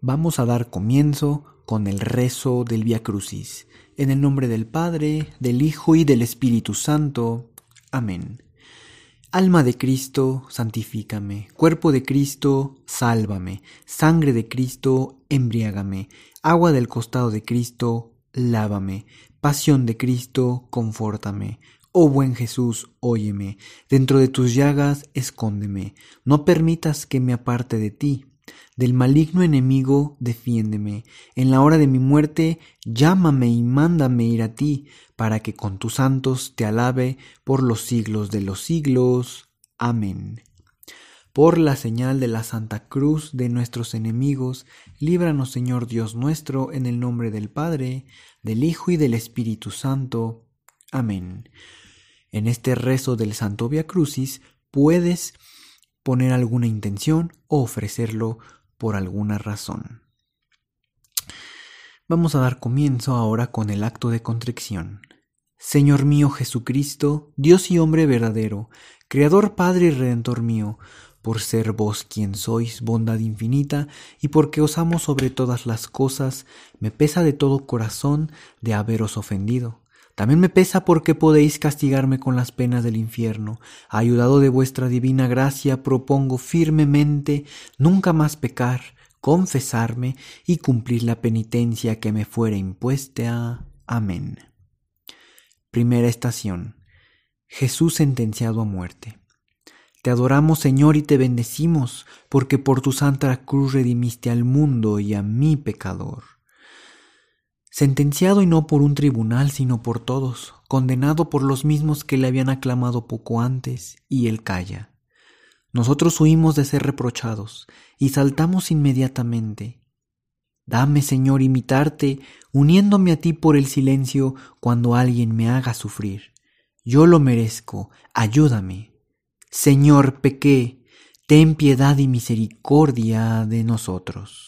Vamos a dar comienzo con el rezo del Via Crucis. En el nombre del Padre, del Hijo y del Espíritu Santo. Amén. Alma de Cristo, santifícame. Cuerpo de Cristo, sálvame. Sangre de Cristo, embriágame. Agua del costado de Cristo, lávame. Pasión de Cristo, confórtame. Oh buen Jesús, óyeme. Dentro de tus llagas, escóndeme. No permitas que me aparte de ti del maligno enemigo, defiéndeme. En la hora de mi muerte, llámame y mándame ir a ti, para que con tus santos te alabe por los siglos de los siglos. Amén. Por la señal de la Santa Cruz de nuestros enemigos, líbranos Señor Dios nuestro, en el nombre del Padre, del Hijo y del Espíritu Santo. Amén. En este rezo del Santo Via Crucis puedes poner alguna intención o ofrecerlo por alguna razón. Vamos a dar comienzo ahora con el acto de contrición. Señor mío Jesucristo, Dios y hombre verdadero, Creador Padre y Redentor mío, por ser vos quien sois, bondad infinita, y porque os amo sobre todas las cosas, me pesa de todo corazón de haberos ofendido. También me pesa porque podéis castigarme con las penas del infierno. Ayudado de vuestra divina gracia, propongo firmemente nunca más pecar, confesarme y cumplir la penitencia que me fuera impuesta. Amén. Primera estación. Jesús sentenciado a muerte. Te adoramos, Señor, y te bendecimos, porque por tu santa cruz redimiste al mundo y a mi pecador sentenciado y no por un tribunal, sino por todos, condenado por los mismos que le habían aclamado poco antes, y él calla. Nosotros huimos de ser reprochados, y saltamos inmediatamente. Dame, Señor, imitarte, uniéndome a ti por el silencio cuando alguien me haga sufrir. Yo lo merezco, ayúdame. Señor, pequé, ten piedad y misericordia de nosotros.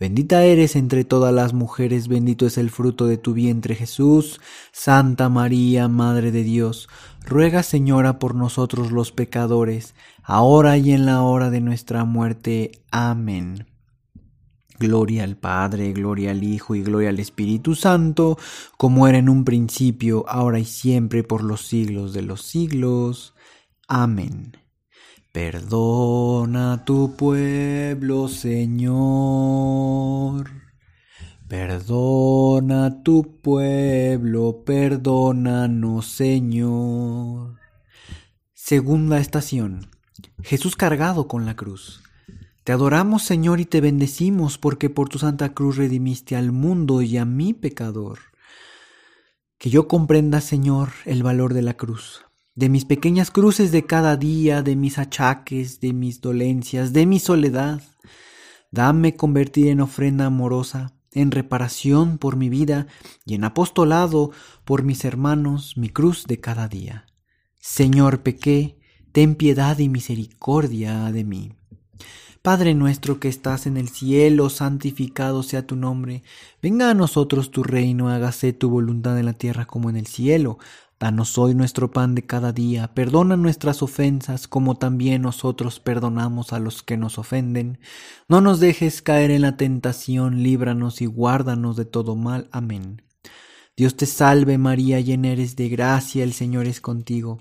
Bendita eres entre todas las mujeres, bendito es el fruto de tu vientre Jesús. Santa María, Madre de Dios, ruega Señora por nosotros los pecadores, ahora y en la hora de nuestra muerte. Amén. Gloria al Padre, gloria al Hijo y gloria al Espíritu Santo, como era en un principio, ahora y siempre, por los siglos de los siglos. Amén. Perdona tu pueblo, Señor. Perdona tu pueblo, perdónanos, Señor. Segunda estación. Jesús cargado con la cruz. Te adoramos, Señor, y te bendecimos porque por tu santa cruz redimiste al mundo y a mi pecador. Que yo comprenda, Señor, el valor de la cruz de mis pequeñas cruces de cada día, de mis achaques, de mis dolencias, de mi soledad. Dame convertir en ofrenda amorosa, en reparación por mi vida y en apostolado por mis hermanos mi cruz de cada día. Señor, pequé, ten piedad y misericordia de mí. Padre nuestro que estás en el cielo, santificado sea tu nombre. Venga a nosotros tu reino, hágase tu voluntad en la tierra como en el cielo. Danos hoy nuestro pan de cada día, perdona nuestras ofensas como también nosotros perdonamos a los que nos ofenden. No nos dejes caer en la tentación, líbranos y guárdanos de todo mal. Amén. Dios te salve María, llena eres de gracia, el Señor es contigo.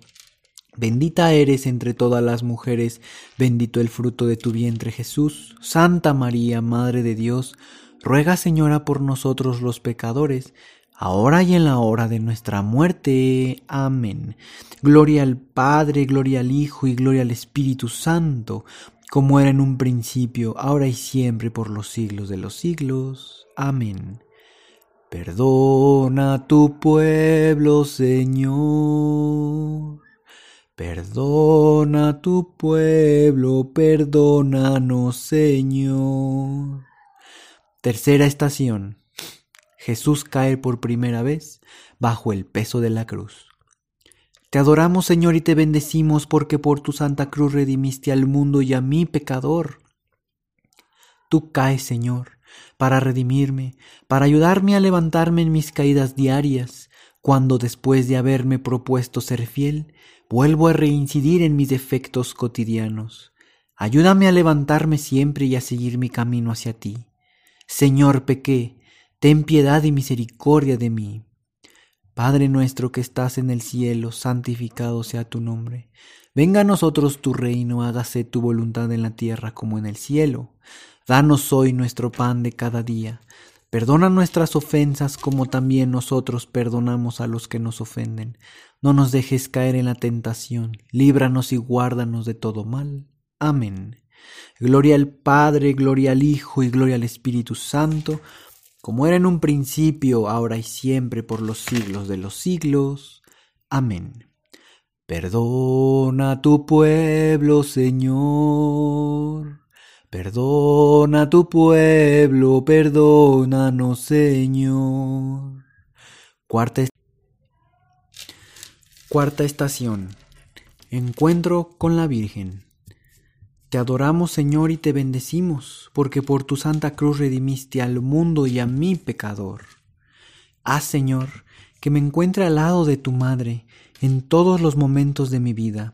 Bendita eres entre todas las mujeres, bendito el fruto de tu vientre Jesús. Santa María, Madre de Dios, ruega Señora por nosotros los pecadores, ahora y en la hora de nuestra muerte. Amén. Gloria al Padre, gloria al Hijo y gloria al Espíritu Santo, como era en un principio, ahora y siempre, por los siglos de los siglos. Amén. Perdona tu pueblo, Señor. Perdona tu pueblo, perdónanos, Señor. Tercera estación. Jesús cae por primera vez bajo el peso de la cruz. Te adoramos, Señor, y te bendecimos porque por tu santa cruz redimiste al mundo y a mí, pecador. Tú caes, Señor, para redimirme, para ayudarme a levantarme en mis caídas diarias, cuando después de haberme propuesto ser fiel, vuelvo a reincidir en mis defectos cotidianos. Ayúdame a levantarme siempre y a seguir mi camino hacia ti. Señor, pequé, ten piedad y misericordia de mí. Padre nuestro que estás en el cielo, santificado sea tu nombre. Venga a nosotros tu reino, hágase tu voluntad en la tierra como en el cielo. Danos hoy nuestro pan de cada día. Perdona nuestras ofensas como también nosotros perdonamos a los que nos ofenden. No nos dejes caer en la tentación, líbranos y guárdanos de todo mal. Amén. Gloria al Padre, gloria al Hijo y gloria al Espíritu Santo como era en un principio, ahora y siempre, por los siglos de los siglos. Amén. Perdona tu pueblo, Señor. Perdona tu pueblo, perdónanos, Señor. Cuarta, Cuarta estación. Encuentro con la Virgen. Te adoramos, Señor, y te bendecimos, porque por tu santa cruz redimiste al mundo y a mi pecador. Haz, Señor, que me encuentre al lado de tu Madre en todos los momentos de mi vida.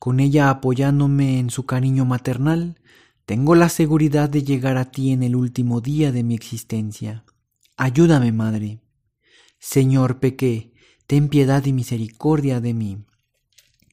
Con ella apoyándome en su cariño maternal, tengo la seguridad de llegar a ti en el último día de mi existencia. Ayúdame, Madre. Señor, pequé, ten piedad y misericordia de mí.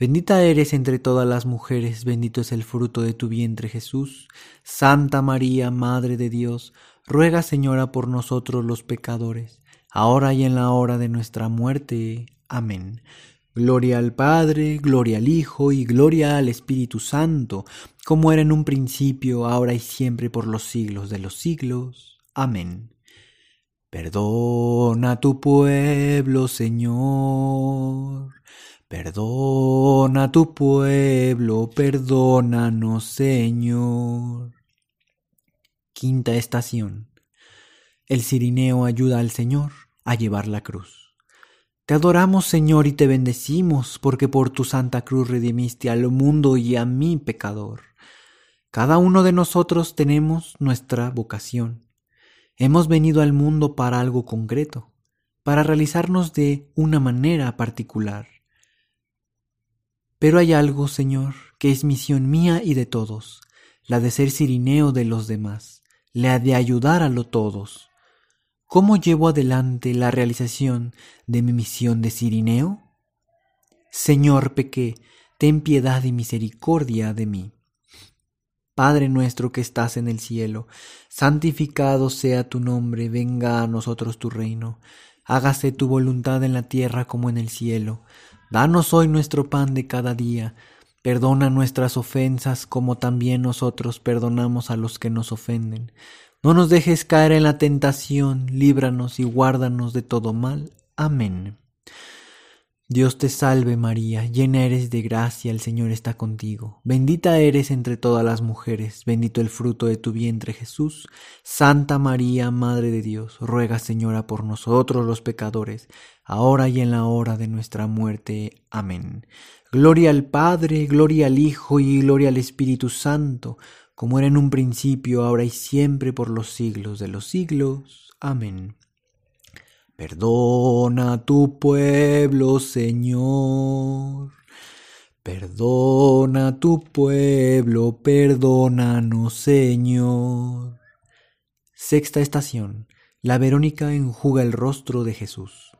Bendita eres entre todas las mujeres, bendito es el fruto de tu vientre Jesús. Santa María, Madre de Dios, ruega Señora por nosotros los pecadores, ahora y en la hora de nuestra muerte. Amén. Gloria al Padre, gloria al Hijo y gloria al Espíritu Santo, como era en un principio, ahora y siempre por los siglos de los siglos. Amén. Perdona tu pueblo, Señor Perdona tu pueblo, perdónanos, Señor. Quinta estación. El cirineo ayuda al Señor a llevar la cruz. Te adoramos, Señor, y te bendecimos, porque por tu santa cruz redimiste al mundo y a mi pecador. Cada uno de nosotros tenemos nuestra vocación. Hemos venido al mundo para algo concreto, para realizarnos de una manera particular. Pero hay algo, Señor, que es misión mía y de todos, la de ser cirineo de los demás, la de ayudar a lo todos. ¿Cómo llevo adelante la realización de mi misión de cirineo? Señor, pequé, ten piedad y misericordia de mí. Padre nuestro que estás en el cielo, santificado sea tu nombre, venga a nosotros tu reino, hágase tu voluntad en la tierra como en el cielo. Danos hoy nuestro pan de cada día. Perdona nuestras ofensas como también nosotros perdonamos a los que nos ofenden. No nos dejes caer en la tentación, líbranos y guárdanos de todo mal. Amén. Dios te salve María, llena eres de gracia, el Señor está contigo. Bendita eres entre todas las mujeres, bendito el fruto de tu vientre Jesús. Santa María, Madre de Dios, ruega Señora por nosotros los pecadores, ahora y en la hora de nuestra muerte. Amén. Gloria al Padre, gloria al Hijo y gloria al Espíritu Santo, como era en un principio, ahora y siempre, por los siglos de los siglos. Amén. Perdona tu pueblo, Señor. Perdona tu pueblo, perdónanos, Señor. Sexta estación. La Verónica enjuga el rostro de Jesús.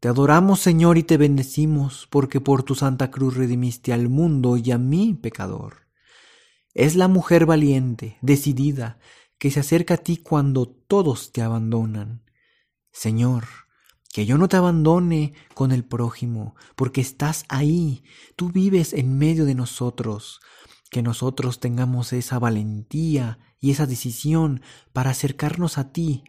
Te adoramos, Señor, y te bendecimos, porque por tu santa cruz redimiste al mundo y a mí, pecador. Es la mujer valiente, decidida, que se acerca a ti cuando todos te abandonan Señor, que yo no te abandone con el prójimo, porque estás ahí, tú vives en medio de nosotros, que nosotros tengamos esa valentía y esa decisión para acercarnos a ti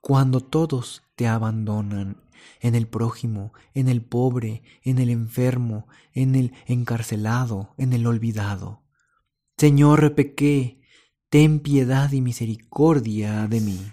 cuando todos te abandonan en el prójimo, en el pobre, en el enfermo, en el encarcelado, en el olvidado. Señor, pequé, ten piedad y misericordia de mí.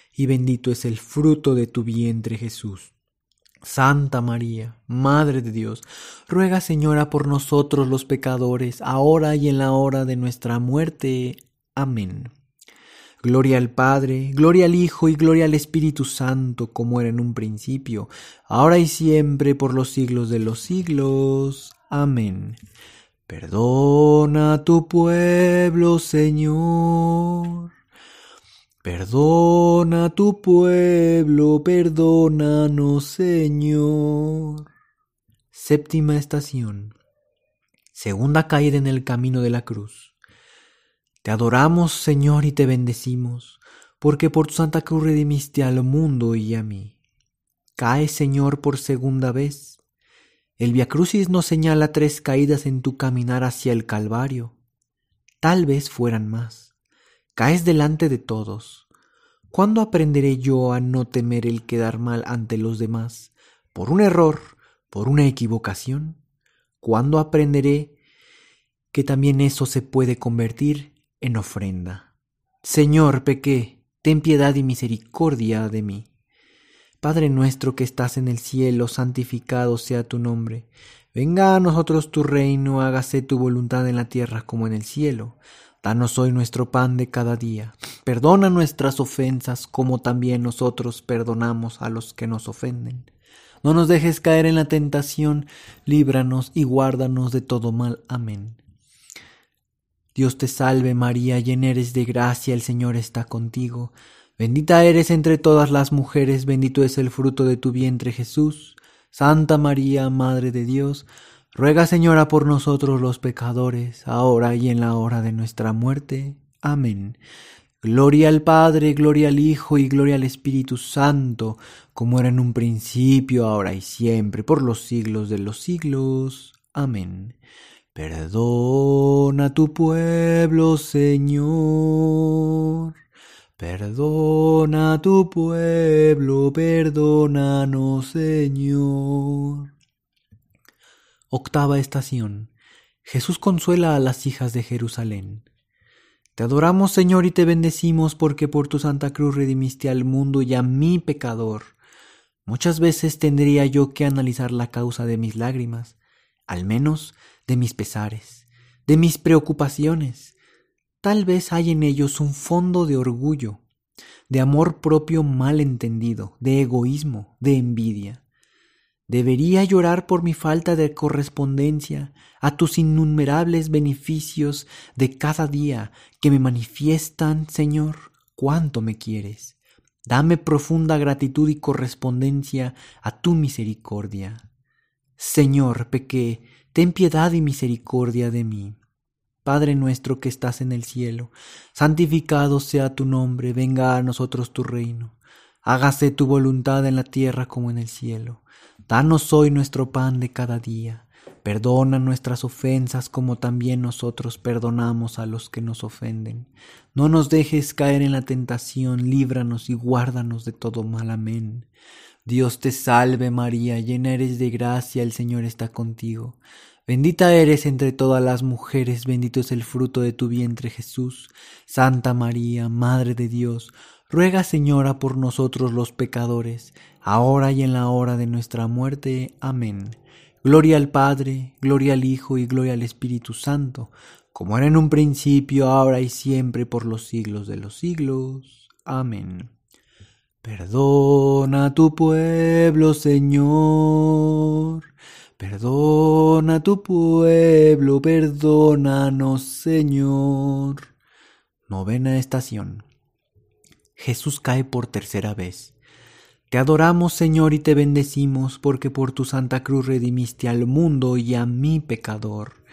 y bendito es el fruto de tu vientre Jesús. Santa María, Madre de Dios, ruega Señora por nosotros los pecadores, ahora y en la hora de nuestra muerte. Amén. Gloria al Padre, gloria al Hijo y gloria al Espíritu Santo, como era en un principio, ahora y siempre, por los siglos de los siglos. Amén. Perdona a tu pueblo, Señor. Perdona a tu pueblo, perdónanos, Señor. Séptima estación. Segunda caída en el camino de la cruz. Te adoramos, Señor, y te bendecimos, porque por tu santa cruz redimiste al mundo y a mí. Cae, Señor, por segunda vez el Via Crucis nos señala tres caídas en tu caminar hacia el Calvario. Tal vez fueran más. Caes delante de todos. ¿Cuándo aprenderé yo a no temer el quedar mal ante los demás? ¿Por un error? ¿Por una equivocación? ¿Cuándo aprenderé que también eso se puede convertir en ofrenda? Señor, pequé, ten piedad y misericordia de mí. Padre nuestro que estás en el cielo, santificado sea tu nombre. Venga a nosotros tu reino, hágase tu voluntad en la tierra como en el cielo. Danos hoy nuestro pan de cada día. Perdona nuestras ofensas como también nosotros perdonamos a los que nos ofenden. No nos dejes caer en la tentación, líbranos y guárdanos de todo mal. Amén. Dios te salve María, llena eres de gracia, el Señor está contigo. Bendita eres entre todas las mujeres, bendito es el fruto de tu vientre Jesús. Santa María, Madre de Dios, ruega Señora por nosotros los pecadores, ahora y en la hora de nuestra muerte. Amén. Gloria al Padre, gloria al Hijo y gloria al Espíritu Santo, como era en un principio, ahora y siempre, por los siglos de los siglos. Amén. Perdona tu pueblo, Señor Perdona a tu pueblo, perdónanos, Señor. Octava estación. Jesús consuela a las hijas de Jerusalén. Te adoramos, Señor, y te bendecimos porque por tu santa cruz redimiste al mundo y a mi pecador. Muchas veces tendría yo que analizar la causa de mis lágrimas, al menos de mis pesares, de mis preocupaciones, Tal vez hay en ellos un fondo de orgullo, de amor propio mal entendido, de egoísmo, de envidia. Debería llorar por mi falta de correspondencia a tus innumerables beneficios de cada día que me manifiestan, Señor, cuánto me quieres. Dame profunda gratitud y correspondencia a tu misericordia. Señor, pequé, ten piedad y misericordia de mí. Padre nuestro que estás en el cielo, santificado sea tu nombre, venga a nosotros tu reino. Hágase tu voluntad en la tierra como en el cielo. Danos hoy nuestro pan de cada día. Perdona nuestras ofensas como también nosotros perdonamos a los que nos ofenden. No nos dejes caer en la tentación, líbranos y guárdanos de todo mal. Amén. Dios te salve María, llena eres de gracia, el Señor está contigo. Bendita eres entre todas las mujeres, bendito es el fruto de tu vientre Jesús. Santa María, Madre de Dios, ruega Señora por nosotros los pecadores, ahora y en la hora de nuestra muerte. Amén. Gloria al Padre, gloria al Hijo y gloria al Espíritu Santo, como era en un principio, ahora y siempre, por los siglos de los siglos. Amén. Perdona tu pueblo, Señor. Perdona tu pueblo, perdónanos, Señor. Novena estación. Jesús cae por tercera vez. Te adoramos, Señor, y te bendecimos, porque por tu santa cruz redimiste al mundo y a mi pecador.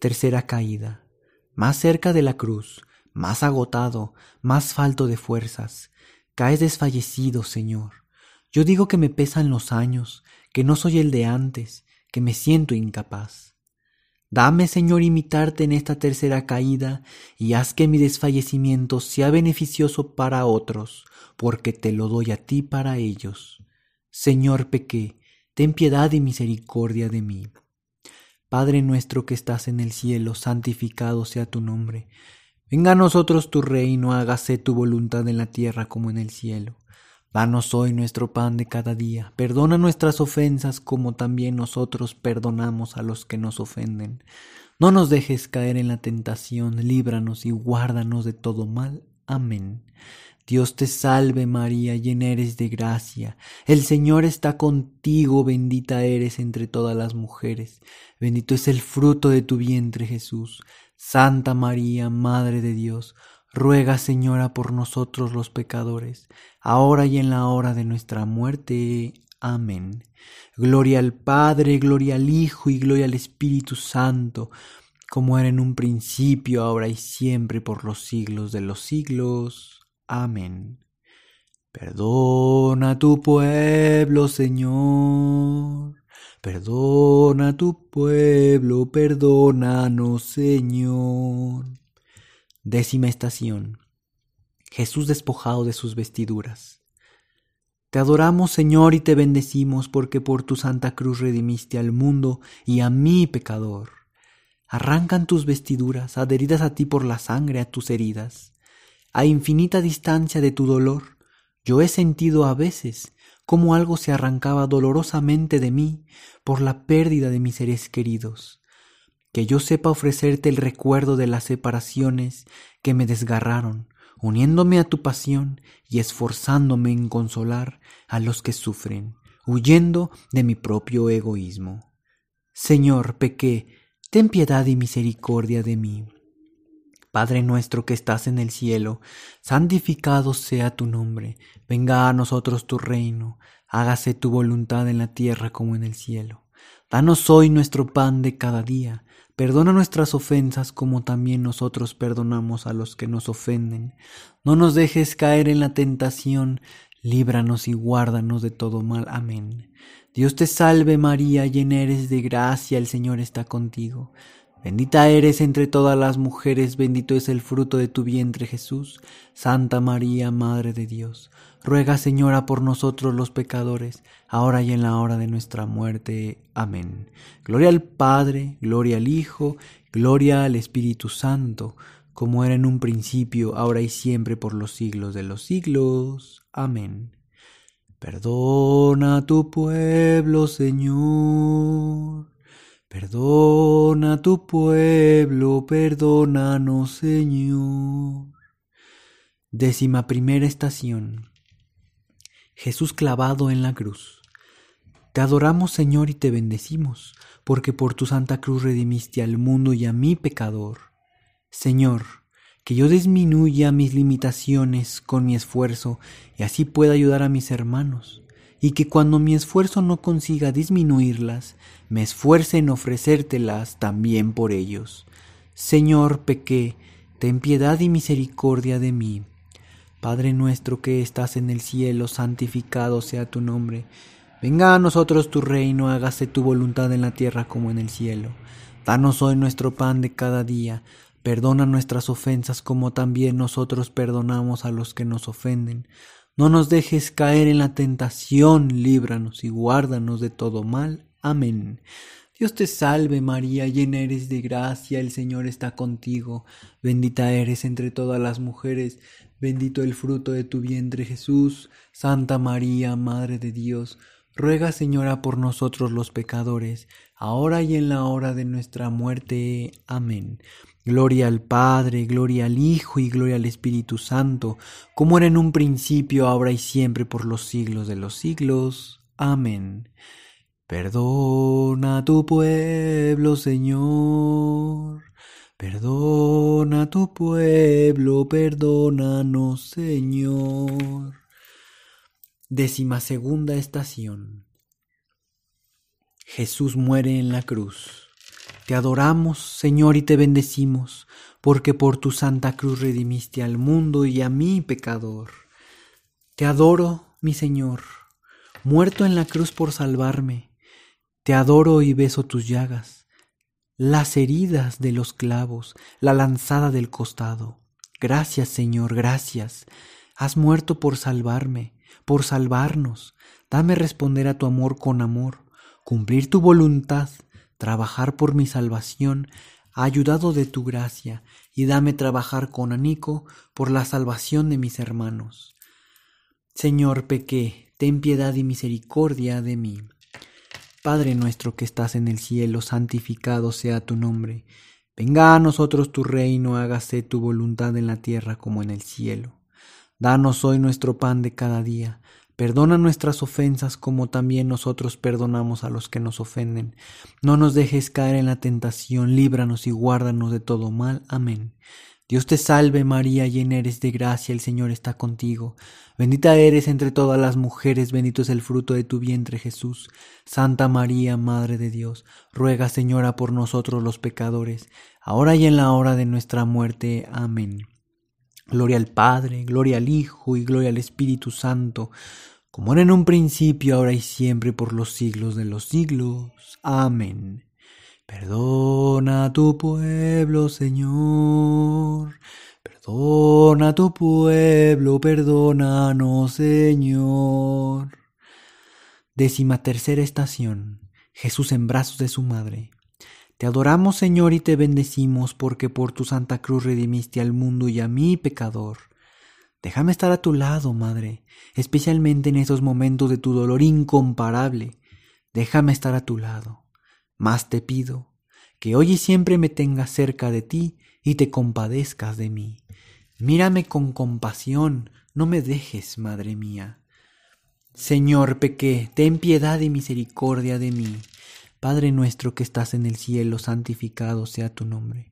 Tercera caída. Más cerca de la cruz, más agotado, más falto de fuerzas. Caes desfallecido, Señor. Yo digo que me pesan los años, que no soy el de antes, que me siento incapaz. Dame, Señor, imitarte en esta tercera caída y haz que mi desfallecimiento sea beneficioso para otros, porque te lo doy a ti para ellos. Señor, pequé, ten piedad y misericordia de mí. Padre nuestro que estás en el cielo, santificado sea tu nombre. Venga a nosotros tu reino, hágase tu voluntad en la tierra como en el cielo. Danos hoy nuestro pan de cada día. Perdona nuestras ofensas como también nosotros perdonamos a los que nos ofenden. No nos dejes caer en la tentación, líbranos y guárdanos de todo mal. Amén. Dios te salve María, llena eres de gracia. El Señor está contigo, bendita eres entre todas las mujeres. Bendito es el fruto de tu vientre Jesús. Santa María, Madre de Dios, ruega Señora por nosotros los pecadores, ahora y en la hora de nuestra muerte. Amén. Gloria al Padre, gloria al Hijo y gloria al Espíritu Santo, como era en un principio, ahora y siempre, por los siglos de los siglos. Amén. Perdona tu pueblo, Señor. Perdona tu pueblo, perdónanos, Señor. Décima estación. Jesús despojado de sus vestiduras. Te adoramos, Señor, y te bendecimos porque por tu santa cruz redimiste al mundo y a mí, pecador. Arrancan tus vestiduras, adheridas a ti por la sangre, a tus heridas. A infinita distancia de tu dolor, yo he sentido a veces cómo algo se arrancaba dolorosamente de mí por la pérdida de mis seres queridos. Que yo sepa ofrecerte el recuerdo de las separaciones que me desgarraron, uniéndome a tu pasión y esforzándome en consolar a los que sufren, huyendo de mi propio egoísmo. Señor, pequé, ten piedad y misericordia de mí. Padre nuestro que estás en el cielo, santificado sea tu nombre, venga a nosotros tu reino, hágase tu voluntad en la tierra como en el cielo. Danos hoy nuestro pan de cada día, perdona nuestras ofensas como también nosotros perdonamos a los que nos ofenden. No nos dejes caer en la tentación, líbranos y guárdanos de todo mal. Amén. Dios te salve María, llena eres de gracia, el Señor está contigo. Bendita eres entre todas las mujeres, bendito es el fruto de tu vientre Jesús. Santa María, Madre de Dios, ruega Señora por nosotros los pecadores, ahora y en la hora de nuestra muerte. Amén. Gloria al Padre, gloria al Hijo, gloria al Espíritu Santo, como era en un principio, ahora y siempre, por los siglos de los siglos. Amén. Perdona tu pueblo, Señor Perdona tu pueblo, perdónanos, Señor. Décima primera estación. Jesús clavado en la cruz. Te adoramos, Señor, y te bendecimos, porque por tu santa cruz redimiste al mundo y a mi pecador. Señor, que yo disminuya mis limitaciones con mi esfuerzo y así pueda ayudar a mis hermanos y que cuando mi esfuerzo no consiga disminuirlas, me esfuerce en ofrecértelas también por ellos. Señor, pequé, ten piedad y misericordia de mí. Padre nuestro que estás en el cielo, santificado sea tu nombre. Venga a nosotros tu reino, hágase tu voluntad en la tierra como en el cielo. Danos hoy nuestro pan de cada día. Perdona nuestras ofensas como también nosotros perdonamos a los que nos ofenden no nos dejes caer en la tentación, líbranos y guárdanos de todo mal. Amén. Dios te salve María, llena eres de gracia, el Señor está contigo, bendita eres entre todas las mujeres, bendito el fruto de tu vientre Jesús, Santa María, Madre de Dios, ruega Señora por nosotros los pecadores, ahora y en la hora de nuestra muerte. Amén. Gloria al Padre, gloria al Hijo y gloria al Espíritu Santo, como era en un principio, ahora y siempre, por los siglos de los siglos. Amén. Perdona a tu pueblo, Señor. Perdona a tu pueblo, perdónanos, Señor. Décima segunda estación. Jesús muere en la cruz. Te adoramos, Señor, y te bendecimos, porque por tu santa cruz redimiste al mundo y a mí, pecador. Te adoro, mi Señor, muerto en la cruz por salvarme. Te adoro y beso tus llagas, las heridas de los clavos, la lanzada del costado. Gracias, Señor, gracias. Has muerto por salvarme, por salvarnos. Dame responder a tu amor con amor, cumplir tu voluntad trabajar por mi salvación, ayudado de tu gracia, y dame trabajar con anico por la salvación de mis hermanos. Señor, pequé, ten piedad y misericordia de mí. Padre nuestro que estás en el cielo, santificado sea tu nombre. Venga a nosotros tu reino, hágase tu voluntad en la tierra como en el cielo. Danos hoy nuestro pan de cada día Perdona nuestras ofensas como también nosotros perdonamos a los que nos ofenden. No nos dejes caer en la tentación, líbranos y guárdanos de todo mal. Amén. Dios te salve María, llena eres de gracia, el Señor está contigo. Bendita eres entre todas las mujeres, bendito es el fruto de tu vientre Jesús. Santa María, Madre de Dios, ruega Señora por nosotros los pecadores, ahora y en la hora de nuestra muerte. Amén. Gloria al Padre, gloria al Hijo y gloria al Espíritu Santo, como era en un principio, ahora y siempre, por los siglos de los siglos. Amén. Perdona a tu pueblo, Señor. Perdona a tu pueblo, perdónanos, Señor. Décima tercera estación. Jesús en brazos de su madre. Te adoramos, Señor, y te bendecimos, porque por tu santa cruz redimiste al mundo y a mí, pecador. Déjame estar a tu lado, Madre, especialmente en esos momentos de tu dolor incomparable. Déjame estar a tu lado. Más te pido, que hoy y siempre me tengas cerca de ti y te compadezcas de mí. Mírame con compasión, no me dejes, Madre mía. Señor, pequé, ten piedad y misericordia de mí. Padre nuestro que estás en el cielo, santificado sea tu nombre.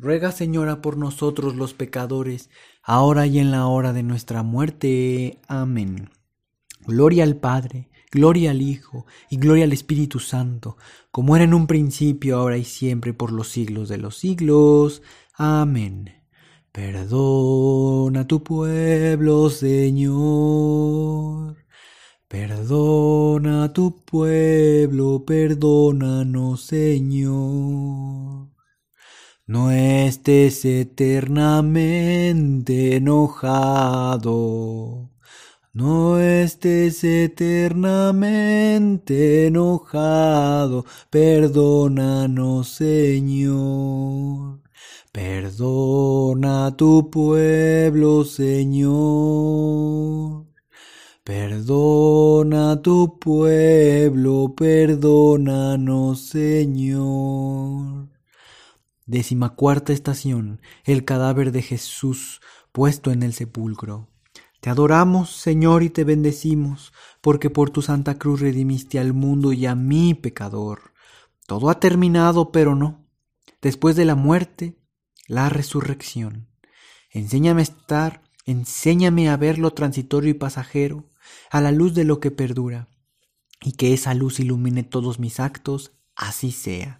ruega Señora por nosotros los pecadores, ahora y en la hora de nuestra muerte. Amén. Gloria al Padre, gloria al Hijo y gloria al Espíritu Santo, como era en un principio, ahora y siempre, por los siglos de los siglos. Amén. Perdona tu pueblo, Señor Perdona a tu pueblo, perdónanos, Señor. No estés eternamente enojado. No estés eternamente enojado. Perdónanos, Señor. Perdona a tu pueblo, Señor. Perdona a tu pueblo, perdónanos, Señor. Décima cuarta estación. El cadáver de Jesús puesto en el sepulcro. Te adoramos, Señor, y te bendecimos, porque por tu santa cruz redimiste al mundo y a mí, pecador. Todo ha terminado, pero no. Después de la muerte, la resurrección. Enséñame a estar, enséñame a ver lo transitorio y pasajero, a la luz de lo que perdura, y que esa luz ilumine todos mis actos, así sea.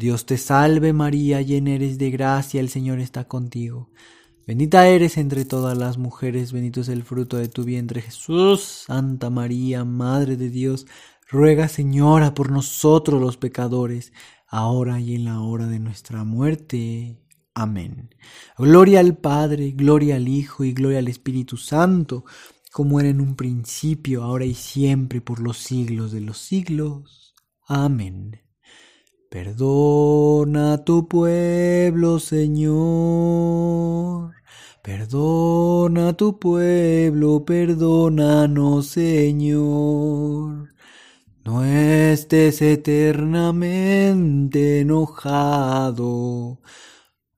Dios te salve María, llena eres de gracia, el Señor está contigo. Bendita eres entre todas las mujeres, bendito es el fruto de tu vientre Jesús. Santa María, Madre de Dios, ruega Señora por nosotros los pecadores, ahora y en la hora de nuestra muerte. Amén. Gloria al Padre, gloria al Hijo y gloria al Espíritu Santo, como era en un principio, ahora y siempre, por los siglos de los siglos. Amén. Perdona tu pueblo, Señor. Perdona tu pueblo, perdónanos, Señor. No estés eternamente enojado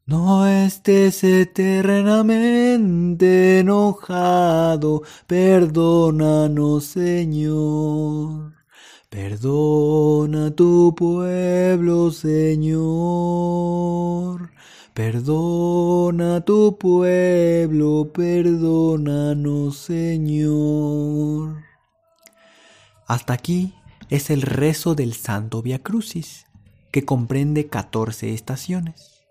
no estés eternamente enojado, perdónanos Señor. Perdona tu pueblo, Señor. Perdona tu pueblo, perdónanos, Señor. Hasta aquí es el rezo del Santo Via Crucis, que comprende 14 estaciones.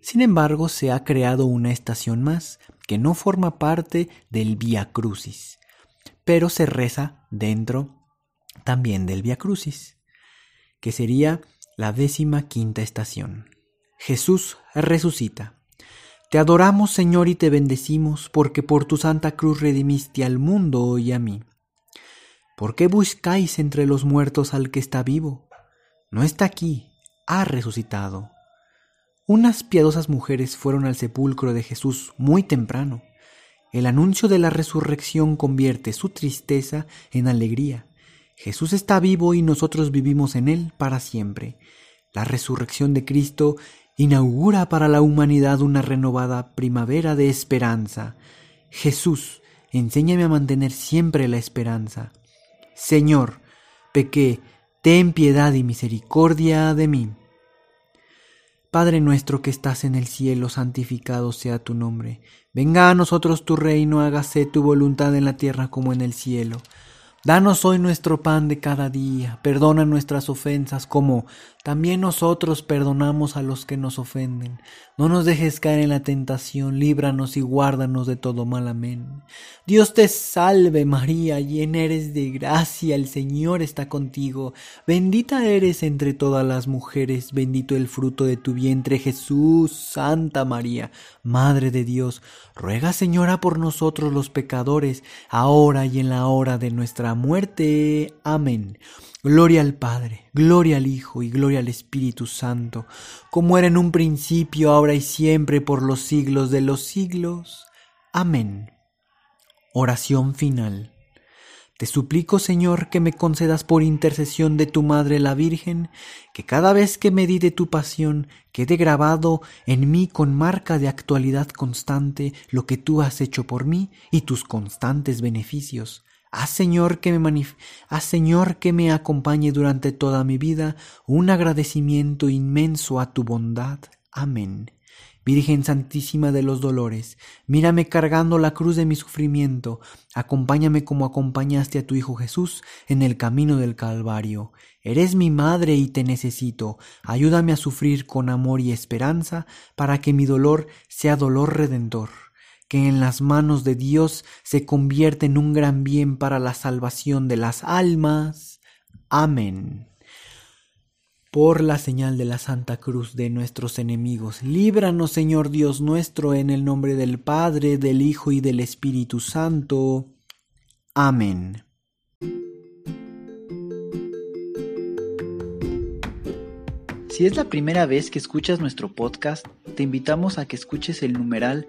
Sin embargo, se ha creado una estación más que no forma parte del Via Crucis, pero se reza dentro también del Via Crucis, que sería la décima quinta estación. Jesús resucita. Te adoramos, Señor, y te bendecimos, porque por tu santa cruz redimiste al mundo y a mí. ¿Por qué buscáis entre los muertos al que está vivo? No está aquí, ha resucitado. Unas piadosas mujeres fueron al sepulcro de Jesús muy temprano. El anuncio de la resurrección convierte su tristeza en alegría. Jesús está vivo y nosotros vivimos en Él para siempre. La resurrección de Cristo inaugura para la humanidad una renovada primavera de esperanza. Jesús, enséñame a mantener siempre la esperanza. Señor, pequé, ten piedad y misericordia de mí. Padre nuestro que estás en el cielo, santificado sea tu nombre. Venga a nosotros tu reino, hágase tu voluntad en la tierra como en el cielo. Danos hoy nuestro pan de cada día, perdona nuestras ofensas como también nosotros perdonamos a los que nos ofenden. No nos dejes caer en la tentación, líbranos y guárdanos de todo mal. Amén. Dios te salve María, llena eres de gracia, el Señor está contigo. Bendita eres entre todas las mujeres, bendito el fruto de tu vientre Jesús. Santa María, Madre de Dios, ruega Señora por nosotros los pecadores, ahora y en la hora de nuestra muerte. Amén. Gloria al Padre, gloria al Hijo y gloria al Espíritu Santo, como era en un principio, ahora y siempre, por los siglos de los siglos. Amén. Oración final. Te suplico, Señor, que me concedas por intercesión de tu Madre la Virgen, que cada vez que medite tu pasión quede grabado en mí con marca de actualidad constante lo que tú has hecho por mí y tus constantes beneficios Haz Señor que me Señor que me acompañe durante toda mi vida un agradecimiento inmenso a tu bondad. Amén. Virgen Santísima de los Dolores, mírame cargando la cruz de mi sufrimiento, acompáñame como acompañaste a tu Hijo Jesús en el camino del Calvario. Eres mi madre y te necesito, ayúdame a sufrir con amor y esperanza para que mi dolor sea dolor redentor que en las manos de Dios se convierte en un gran bien para la salvación de las almas. Amén. Por la señal de la Santa Cruz de nuestros enemigos, líbranos Señor Dios nuestro, en el nombre del Padre, del Hijo y del Espíritu Santo. Amén. Si es la primera vez que escuchas nuestro podcast, te invitamos a que escuches el numeral